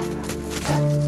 えっ。